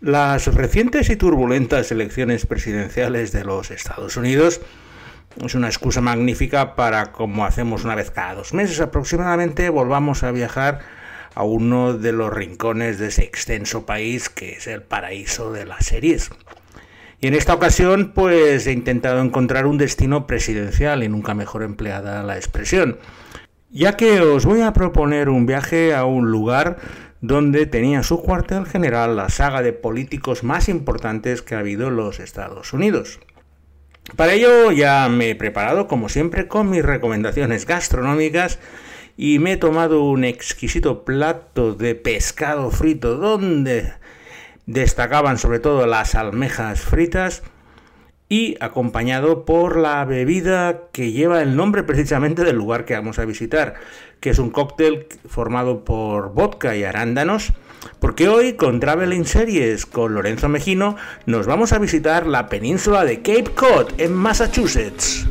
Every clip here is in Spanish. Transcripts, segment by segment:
Las recientes y turbulentas elecciones presidenciales de los Estados Unidos es una excusa magnífica para, como hacemos una vez cada dos meses aproximadamente, volvamos a viajar a uno de los rincones de ese extenso país que es el paraíso de las series. Y en esta ocasión, pues he intentado encontrar un destino presidencial y nunca mejor empleada la expresión, ya que os voy a proponer un viaje a un lugar donde tenía su cuartel general la saga de políticos más importantes que ha habido en los Estados Unidos. Para ello ya me he preparado, como siempre, con mis recomendaciones gastronómicas y me he tomado un exquisito plato de pescado frito donde destacaban sobre todo las almejas fritas y acompañado por la bebida que lleva el nombre precisamente del lugar que vamos a visitar, que es un cóctel formado por vodka y arándanos, porque hoy con Traveling Series con Lorenzo Mejino nos vamos a visitar la península de Cape Cod en Massachusetts.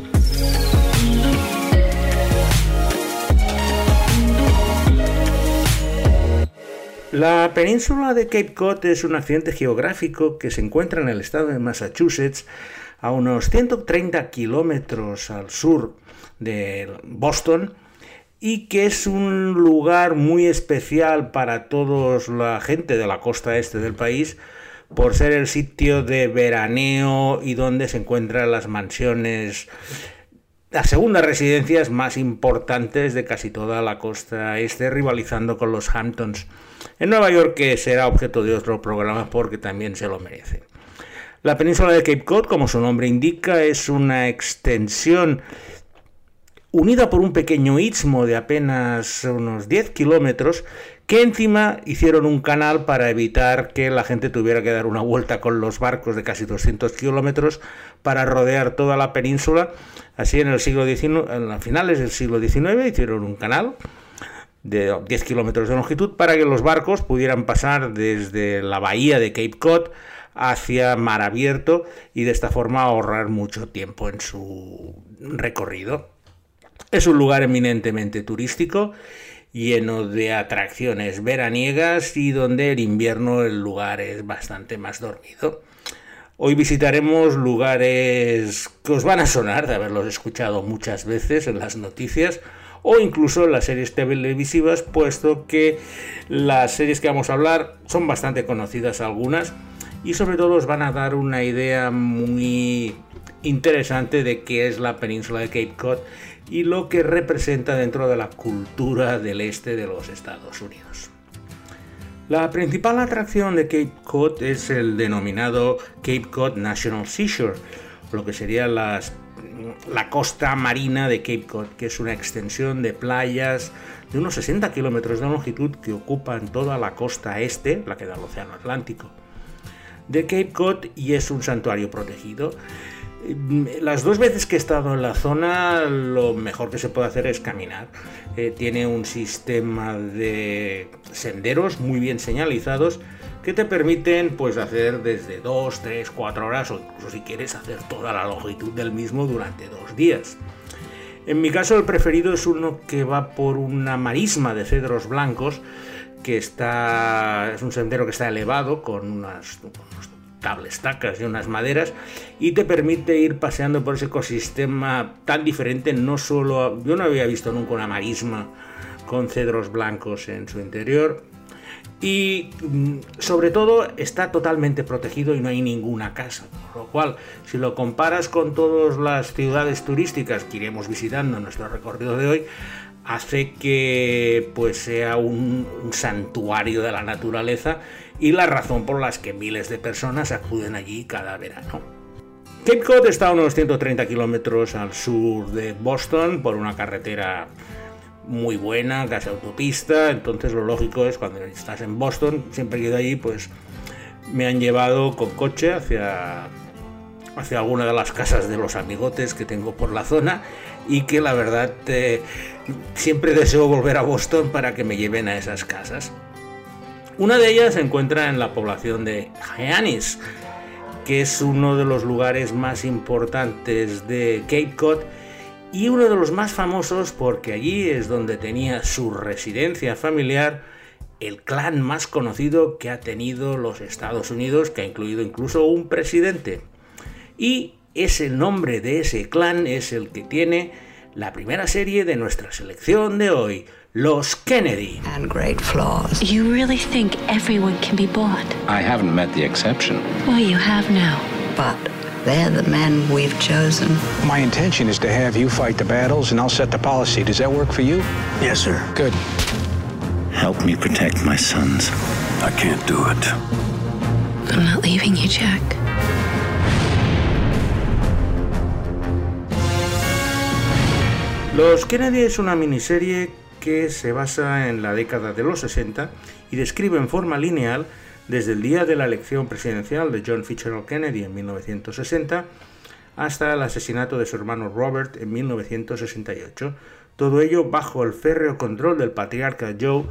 La península de Cape Cod es un accidente geográfico que se encuentra en el estado de Massachusetts, a unos 130 kilómetros al sur de Boston, y que es un lugar muy especial para toda la gente de la costa este del país por ser el sitio de veraneo y donde se encuentran las mansiones, las segundas residencias más importantes de casi toda la costa este, rivalizando con los Hamptons. En Nueva York, que será objeto de otro programa porque también se lo merece. La península de Cape Cod, como su nombre indica, es una extensión unida por un pequeño istmo de apenas unos 10 kilómetros, que encima hicieron un canal para evitar que la gente tuviera que dar una vuelta con los barcos de casi 200 kilómetros para rodear toda la península. Así en el siglo XIX, en finales del siglo XIX hicieron un canal de 10 kilómetros de longitud para que los barcos pudieran pasar desde la bahía de Cape Cod hacia mar abierto y de esta forma ahorrar mucho tiempo en su recorrido. Es un lugar eminentemente turístico, lleno de atracciones veraniegas y donde el invierno el lugar es bastante más dormido. Hoy visitaremos lugares que os van a sonar de haberlos escuchado muchas veces en las noticias o incluso en las series televisivas, puesto que las series que vamos a hablar son bastante conocidas algunas y sobre todo os van a dar una idea muy interesante de qué es la península de Cape Cod y lo que representa dentro de la cultura del este de los Estados Unidos. La principal atracción de Cape Cod es el denominado Cape Cod National Seashore, lo que sería la costa marina de Cape Cod, que es una extensión de playas de unos 60 kilómetros de longitud que ocupan toda la costa este, la que da al Océano Atlántico, de Cape Cod y es un santuario protegido. Las dos veces que he estado en la zona, lo mejor que se puede hacer es caminar. Eh, tiene un sistema de senderos muy bien señalizados que te permiten pues hacer desde 2, 3, 4 horas o incluso si quieres hacer toda la longitud del mismo durante dos días. En mi caso el preferido es uno que va por una marisma de cedros blancos que está es un sendero que está elevado con unas, tablestacas y unas maderas y te permite ir paseando por ese ecosistema tan diferente, no solo, yo no había visto nunca una marisma con cedros blancos en su interior y mm, sobre todo está totalmente protegido y no hay ninguna casa, por lo cual si lo comparas con todas las ciudades turísticas que iremos visitando en nuestro recorrido de hoy, hace que pues sea un, santuario de la naturaleza y la razón por la que miles de personas acuden allí cada verano. Cape Cod está a unos 130 kilómetros al sur de Boston por una carretera muy buena, casi autopista, entonces lo lógico es cuando estás en Boston, siempre que ido allí, pues me han llevado con coche hacia, hacia alguna de las casas de los amigotes que tengo por la zona y que la verdad eh, siempre deseo volver a Boston para que me lleven a esas casas. Una de ellas se encuentra en la población de Hyannis, que es uno de los lugares más importantes de Cape Cod y uno de los más famosos porque allí es donde tenía su residencia familiar el clan más conocido que ha tenido los Estados Unidos, que ha incluido incluso un presidente. Y ese nombre de ese clan es el que tiene la primera serie de nuestra selección de hoy, Los Kennedy. And great flaws. You really think everyone can be bought? I haven't met the exception. Well, you have now. But they're the men we've chosen. My intention is to have you fight the battles and I'll set the policy. Does that work for you? Yes, sir. Good. Help me protect my sons. I can't do it. I'm not leaving you, Jack. Los Kennedy es una miniserie que se basa en la década de los 60 y describe en forma lineal desde el día de la elección presidencial de John Fitzgerald Kennedy en 1960 hasta el asesinato de su hermano Robert en 1968. Todo ello bajo el férreo control del patriarca Joe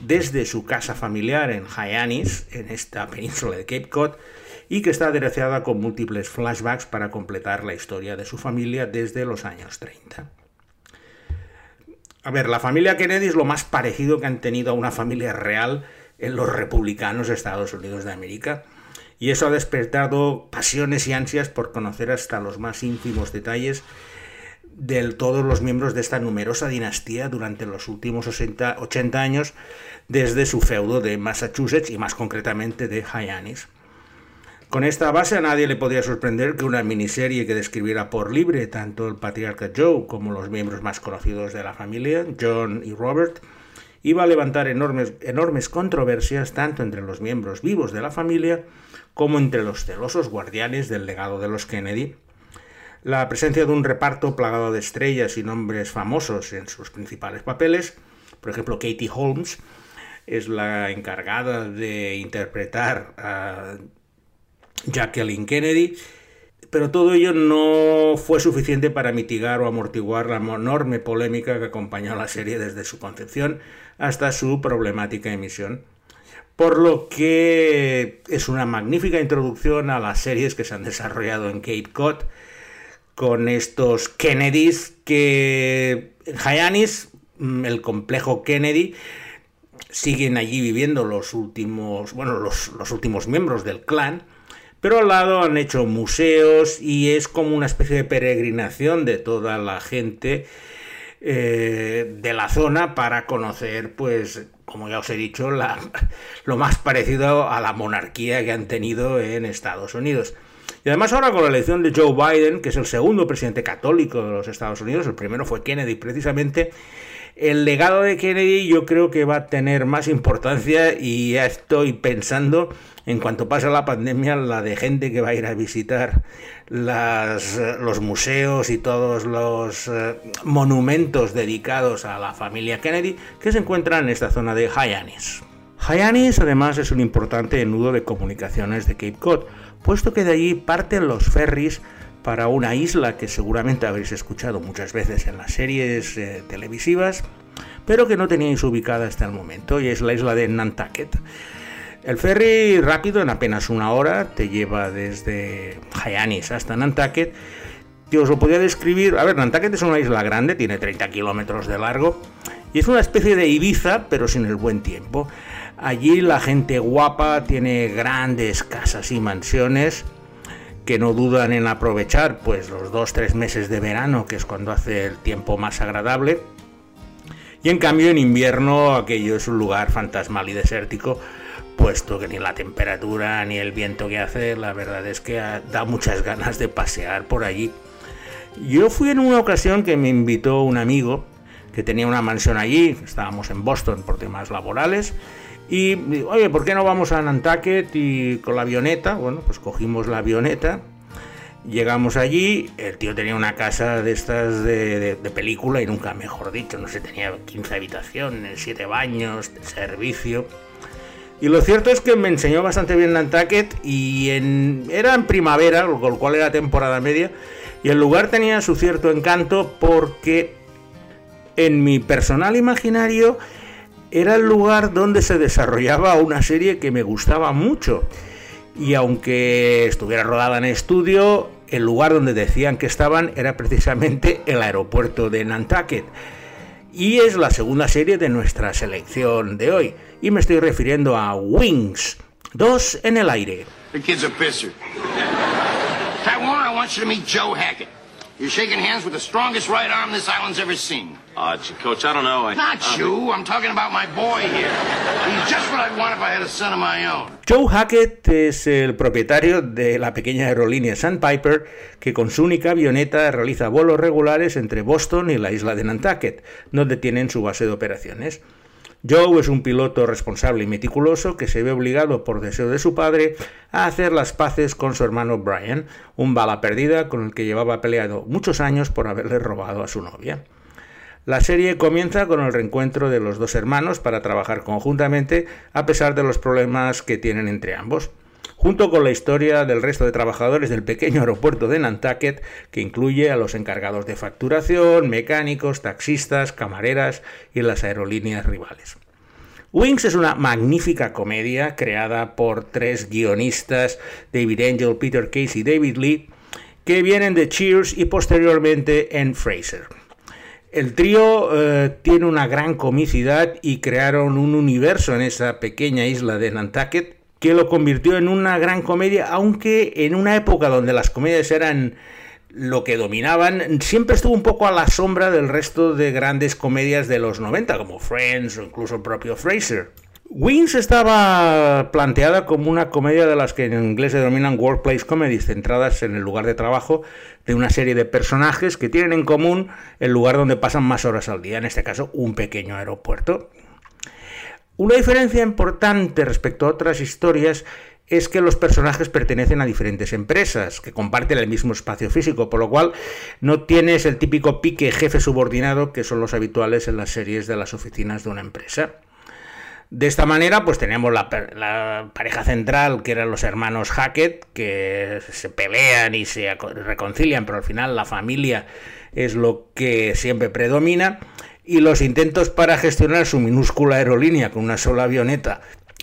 desde su casa familiar en Hyannis, en esta península de Cape Cod, y que está aderezada con múltiples flashbacks para completar la historia de su familia desde los años 30. A ver, la familia Kennedy es lo más parecido que han tenido a una familia real en los republicanos de Estados Unidos de América, y eso ha despertado pasiones y ansias por conocer hasta los más ínfimos detalles de todos los miembros de esta numerosa dinastía durante los últimos 80, años, desde su feudo de Massachusetts y más concretamente de Hyannis. Con esta base a nadie le podría sorprender que una miniserie que describiera por libre tanto el patriarca Joe como los miembros más conocidos de la familia, John y Robert, iba a levantar enormes, enormes controversias tanto entre los miembros vivos de la familia como entre los celosos guardianes del legado de los Kennedy. La presencia de un reparto plagado de estrellas y nombres famosos en sus principales papeles, por ejemplo Katie Holmes, es la encargada de interpretar a Jacqueline Kennedy, pero todo ello no fue suficiente para mitigar o amortiguar la enorme polémica que acompañó a la serie desde su concepción hasta su problemática emisión. Por lo que es una magnífica introducción a las series que se han desarrollado en Cape Cod con estos Kennedys que Hyannis, mm, el complejo Kennedy, siguen allí viviendo los últimos, bueno, los últimos miembros del clan pero al lado han hecho museos y es como una especie de peregrinación de toda la gente eh, de la zona para conocer, pues, como ya os he dicho, la, lo más parecido a la monarquía que han tenido en Estados Unidos. Y además ahora con la elección de Joe Biden, que es el segundo presidente católico de los Estados Unidos, el primero fue Kennedy precisamente, el legado de Kennedy yo creo que va a tener más importancia y ya estoy pensando en cuanto pase la pandemia, la de gente que va a ir a visitar los museos y todos los eh, monumentos dedicados a la familia Kennedy que se encuentran en esta zona de Hyannis. Hyannis además es un importante nudo de comunicaciones de Cape Cod, puesto que de allí parten los ferries para una isla que seguramente habréis escuchado muchas veces en las series eh, televisivas, pero que no teníais ubicada hasta el momento, y es la isla de Nantucket. El ferry rápido, en apenas una hora, te lleva desde Hyannis hasta Nantucket. Que os lo podía describir. A ver, Nantucket es una isla grande, tiene 30 kilómetros de largo. Y es una especie de Ibiza, pero sin el buen tiempo. Allí la gente guapa tiene grandes casas y mansiones que no dudan en aprovechar pues los dos tres meses de verano, que es cuando hace el tiempo más agradable. Y en cambio en invierno aquello es un lugar fantasmal y desértico puesto que ni la temperatura ni el viento que hace, la verdad es que da muchas ganas de pasear por allí. Yo fui en una ocasión que me invitó un amigo que tenía una mansión allí, estábamos en Boston por temas laborales, y oye, ¿por qué no vamos a Nantucket y con la avioneta? Bueno, pues cogimos la avioneta, llegamos allí, el tío tenía una casa de estas de, de película y nunca mejor dicho, no sé, tenía 15 habitaciones, 7 baños, servicio. Y lo cierto es que me enseñó bastante bien Nantucket y era en primavera, con lo cual era temporada media, y el lugar tenía su cierto encanto porque en mi personal imaginario era el lugar donde se desarrollaba una serie que me gustaba mucho. Y aunque estuviera rodada en estudio, el lugar donde decían que estaban era precisamente el aeropuerto de Nantucket. y es la segunda serie de nuestra selección de hoy, y me estoy refiriendo a Wings, dos en el aire. The kid's a pisser. Taiwan, I want you to meet Joe Hackett. You're shaking hands with the strongest right arm this island's ever seen. Uh, Coach, I don't know. I, Not you. I'm talking about my boy here. He's just what I'd want if I had a son of my own. Joe Hackett es el propietario de la pequeña aerolínea Sandpiper que con su única avioneta realiza vuelos regulares entre Boston y la isla de Nantucket, donde tienen su base de operaciones. Joe es un piloto responsable y meticuloso que se ve obligado por deseo de su padre a hacer las paces con su hermano Brian, un bala perdida con el que llevaba peleado muchos años por haberle robado a su novia. La serie comienza con el reencuentro de los dos hermanos para trabajar conjuntamente a pesar de los problemas que tienen entre ambos junto con la historia del resto de trabajadores del pequeño aeropuerto de Nantucket, que incluye a los encargados de facturación, mecánicos, taxistas, camareras y las aerolíneas rivales. Wings es una magnífica comedia creada por tres guionistas, David Angel, Peter Case y David Lee, que vienen de Cheers y posteriormente en Fraser. El trío eh, tiene una gran comicidad y crearon un universo en esa pequeña isla de Nantucket que lo convirtió en una gran comedia, aunque en una época donde las comedias eran lo que dominaban, siempre estuvo un poco a la sombra del resto de grandes comedias de los 90, como Friends o incluso el propio Fraser. Wings estaba planteada como una comedia de las que en inglés se denominan workplace comedies, centradas en el lugar de trabajo de una serie de personajes que tienen en común el lugar donde pasan más horas al día, en este caso un pequeño aeropuerto. Una diferencia importante respecto a otras historias es que los personajes pertenecen a diferentes empresas que comparten el mismo espacio físico, por lo cual no tienes el típico pique jefe subordinado que son los habituales en las series de las oficinas de una empresa. De esta manera, pues tenemos la, la, pareja central, que eran los hermanos Hackett, que se pelean y se reconcilian, pero al final la familia es lo que siempre predomina y los intentos para gestionar su minúscula aerolínea con una sola avioneta,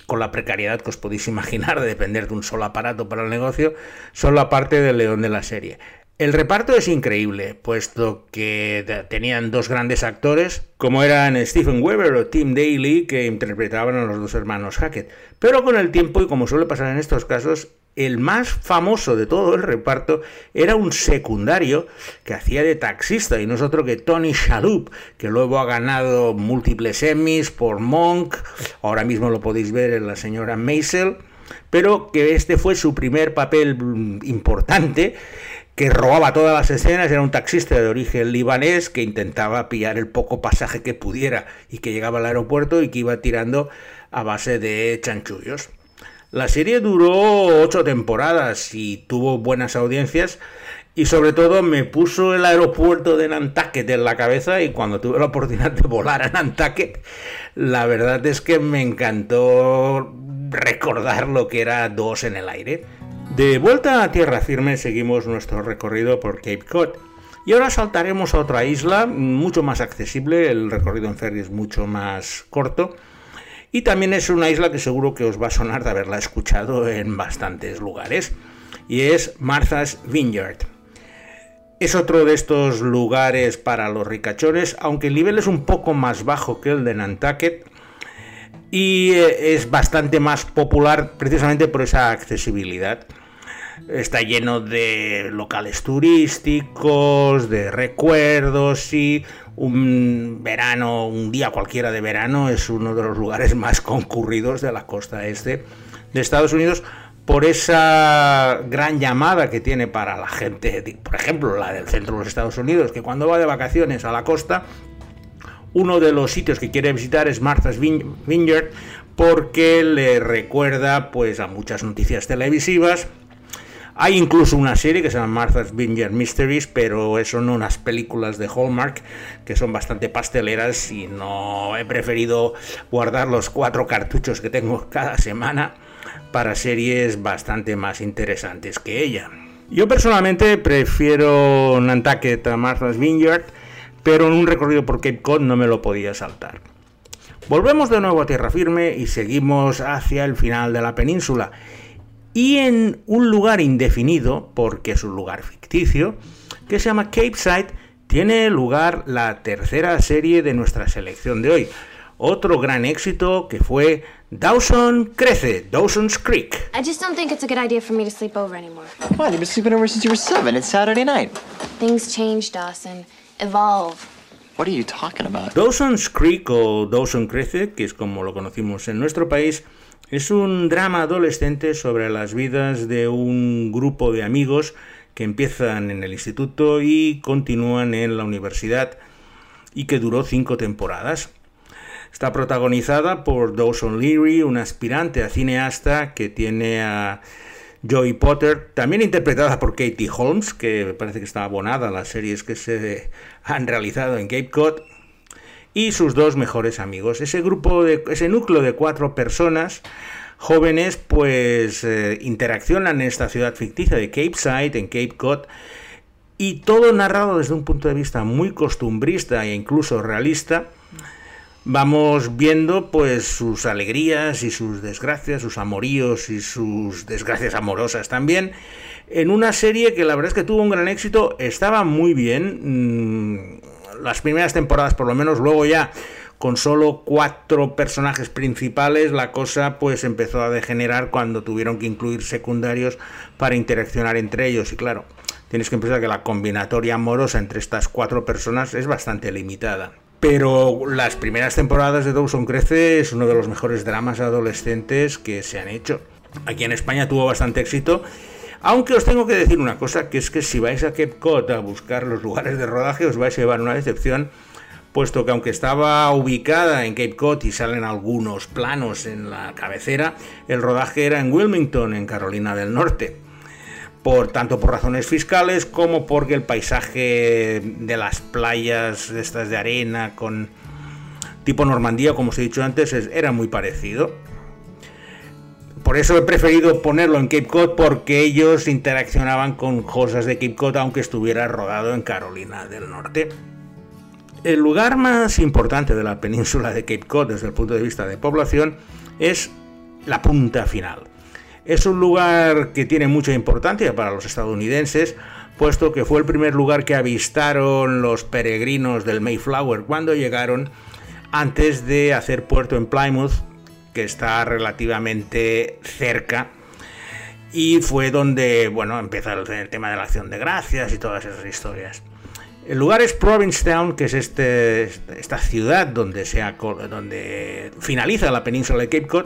con la precariedad que os podéis imaginar de depender de un solo aparato para el negocio, son la parte del león de la serie. El reparto es increíble, puesto que tenían dos grandes actores, como eran Stephen Weber o Tim Daly, que interpretaban a los dos hermanos Hackett. Pero con el tiempo, y como suele pasar en estos casos, el más famoso de todo el reparto era un secundario que hacía de taxista y no es otro que Tony Shalhoub, que luego ha ganado múltiples Emmys por Monk, ahora mismo lo podéis ver en la señora Maisel, pero que este fue su primer papel importante que robaba todas las escenas, era un taxista de origen libanés que intentaba pillar el poco pasaje que pudiera y que llegaba al aeropuerto y que iba tirando a base de chanchullos. La serie duró ocho temporadas y tuvo buenas audiencias y sobre todo me puso el aeropuerto de Nantucket en la cabeza y cuando tuve la oportunidad de volar a Nantucket, la verdad es que me encantó recordar lo que era dos en el aire. De vuelta a tierra firme seguimos nuestro recorrido por Cape Cod. Y ahora saltaremos a otra isla mucho más accesible, el recorrido en ferry es mucho más corto y también es una isla que seguro que os va a sonar de haberla escuchado en bastantes lugares. Y es Martha's Vineyard. Es otro de estos lugares para los ricachones, aunque el nivel es un poco más bajo que el de Nantucket. Y eh, es bastante más popular precisamente por esa accesibilidad. Está lleno de locales turísticos, de recuerdos y un verano, un día cualquiera de verano, es uno de los lugares más concurridos de la costa este de Estados Unidos por esa gran llamada que tiene para la gente, por ejemplo, la del centro de los Estados Unidos, que cuando va de vacaciones a la costa, uno de los sitios que quiere visitar es Martha's Vineyard porque le recuerda pues a muchas noticias televisivas hay incluso una serie que se llama Martha's Vineyard Mysteries, pero son unas películas de Hallmark que son bastante pasteleras y no he preferido guardar los cuatro cartuchos que tengo cada semana para series bastante más interesantes que ella. Yo personalmente prefiero Nantucket a Martha's Vineyard, pero en un recorrido por Cape Cod no me lo podía saltar. Volvemos de nuevo a tierra firme y seguimos hacia el final de la península y en un lugar indefinido, porque es un lugar ficticio, que se llama Cape Side, tiene lugar la tercera serie de nuestra selección de hoy. Otro gran éxito que fue Dawson Crece, Dawson's Creek. I just don't think it's a good idea for me to sleep over anymore. Why? You've been sleeping over since you were seven. It's Saturday night. Things change, Dawson. Evolve. What are you talking about? Dawson's Creek o Dawson Crece, que es como lo conocimos en nuestro país, es un drama adolescente sobre las vidas de un grupo de amigos que empiezan en el instituto y continúan en la universidad y que duró cinco temporadas. Está protagonizada por Dawson Leary, un aspirante a cineasta que tiene a Joey Potter, también interpretada por Katie Holmes, que parece que está abonada a las series que se han realizado en Cape Cod, y sus dos mejores amigos. Ese grupo de ese núcleo de cuatro personas jóvenes pues eh, interaccionan en esta ciudad ficticia de Cape Side, en Cape Cod, y todo narrado desde un punto de vista muy costumbrista e incluso realista. Vamos viendo pues sus alegrías y sus desgracias, sus amoríos y sus desgracias amorosas también, en una serie que la verdad es que tuvo un gran éxito, estaba muy bien, mm, las primeras temporadas por lo menos, luego ya con solo cuatro personajes principales, la cosa pues empezó a degenerar cuando tuvieron que incluir secundarios para interaccionar entre ellos. Y claro, tienes que pensar que la combinatoria amorosa entre estas cuatro personas es bastante limitada. Pero las primeras temporadas de Dawson Crece es uno de los mejores dramas adolescentes que se han hecho. Aquí en España tuvo bastante éxito. Aunque os tengo que decir una cosa, que es que si vais a Cape Cod a buscar los lugares de rodaje os vais a llevar una decepción puesto que aunque estaba ubicada en Cape Cod y salen algunos planos en la cabecera, el rodaje era en Wilmington, en Carolina del Norte. Por tanto por razones fiscales como porque el paisaje de las playas estas de arena con tipo Normandía, como os he dicho antes, era muy parecido. Por eso he preferido ponerlo en Cape Cod porque ellos interaccionaban con cosas de Cape Cod aunque estuviera rodado en Carolina del Norte. El lugar más importante de la península de Cape Cod desde el punto de vista de población es la punta final. Es un lugar que tiene mucha importancia para los estadounidenses, puesto que fue el primer lugar que avistaron los peregrinos del Mayflower cuando llegaron antes de hacer puerto en Plymouth, que está relativamente cerca. Y fue donde, bueno, empezó el tema de la acción de gracias y todas esas historias. El lugar es Provincetown, que es este, esta ciudad donde, se donde finaliza la península de Cape Cod,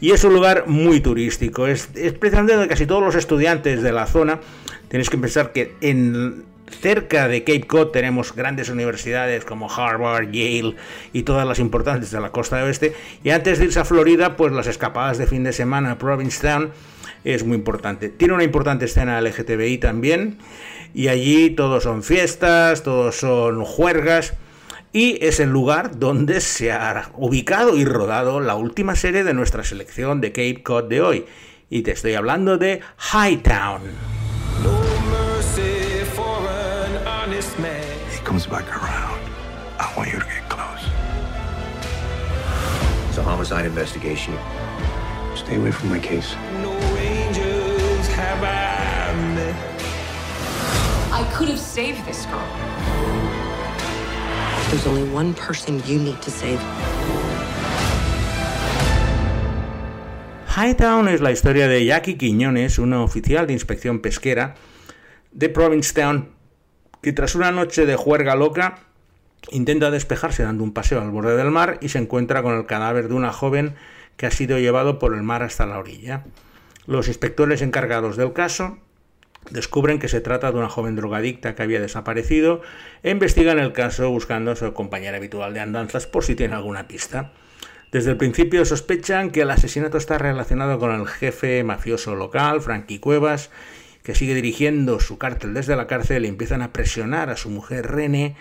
y es un lugar muy turístico. Es, es precisamente donde casi todos los estudiantes de la zona, tenéis que pensar que en cerca de Cape Cod tenemos grandes universidades como Harvard, Yale y todas las importantes de la costa oeste. Y antes de irse a Florida, pues las escapadas de fin de semana a Provincetown es muy importante. Tiene una importante escena LGTBI también y allí todos son fiestas, todos son juergas y es el lugar donde se ha ubicado y rodado la última serie de nuestra selección de Cape Cod de hoy. Y te estoy hablando de Hightown. He comes back around. I want you to get close. It's a homicide investigation. Stay away from my case. No angels have I met. I could have saved this girl. There's only one person you need to save. Hightown es la historia de Jackie Quiñones, una oficial de inspección pesquera de Provincetown, que tras una noche de juerga loca intenta despejarse dando un paseo al borde del mar y se encuentra con el cadáver de una joven que ha sido llevado por el mar hasta la orilla. Los inspectores encargados del caso descubren que se trata de una joven drogadicta que había desaparecido e investigan el caso buscando a su compañera habitual de andanzas por si tiene alguna pista. Desde el principio sospechan que el asesinato está relacionado con el jefe mafioso local, Frankie Cuevas, que sigue dirigiendo su cártel desde la cárcel y empiezan a presionar a su mujer Rene,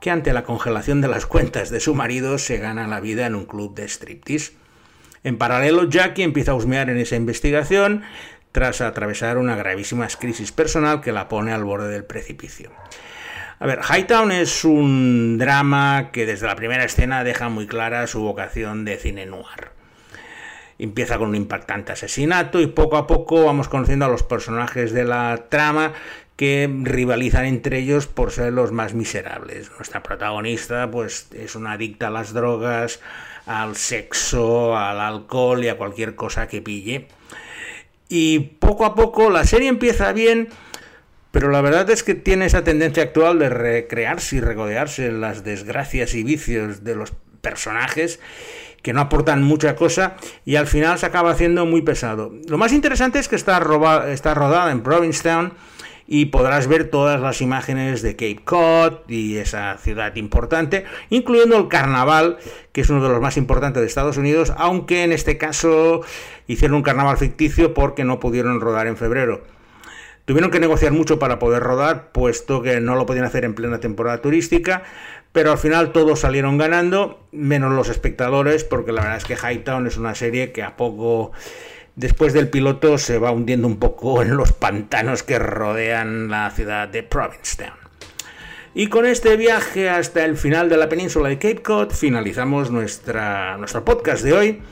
que ante la congelación de las cuentas de su marido se gana la vida en un club de striptease. En paralelo, Jackie empieza a husmear en esa investigación tras atravesar una gravísima crisis personal que la pone al borde del precipicio. A ver, Hightown es un drama que desde la primera escena deja muy clara su vocación de cine noir. Empieza con un impactante asesinato y poco a poco vamos conociendo a los personajes de la trama que rivalizan entre ellos por ser los más miserables. Nuestra protagonista pues es una adicta a las drogas, al sexo, al alcohol y a cualquier cosa que pille. Y poco a poco la serie empieza bien, pero la verdad es que tiene esa tendencia actual de recrearse y regodearse en las desgracias y vicios de los personajes que no aportan mucha cosa y al final se acaba haciendo muy pesado. Lo más interesante es que está, rodada en Provincetown y podrás ver todas las imágenes de Cape Cod y esa ciudad importante, incluyendo el carnaval, que es uno de los más importantes de Estados Unidos, aunque en este caso hicieron un carnaval ficticio porque no pudieron rodar en febrero. Tuvieron que negociar mucho para poder rodar, puesto que no lo podían hacer en plena temporada turística, pero al final todos salieron ganando, menos los espectadores, porque la verdad es que Hightown es una serie que a poco después del piloto se va hundiendo un poco en los pantanos que rodean la ciudad de Provincetown. Y con este viaje hasta el final de la península de Cape Cod finalizamos nuestra, nuestro podcast de hoy,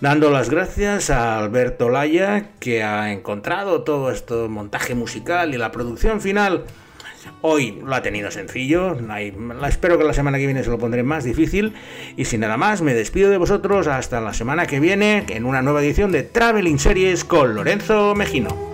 dando las gracias a Alberto Laya que ha encontrado todo este montaje musical y la producción final Hoy lo ha tenido sencillo, espero que la semana que viene se lo pondré más difícil. Y sin nada más, me despido de vosotros hasta la semana que viene en una nueva edición de Traveling Series con Lorenzo Mejino.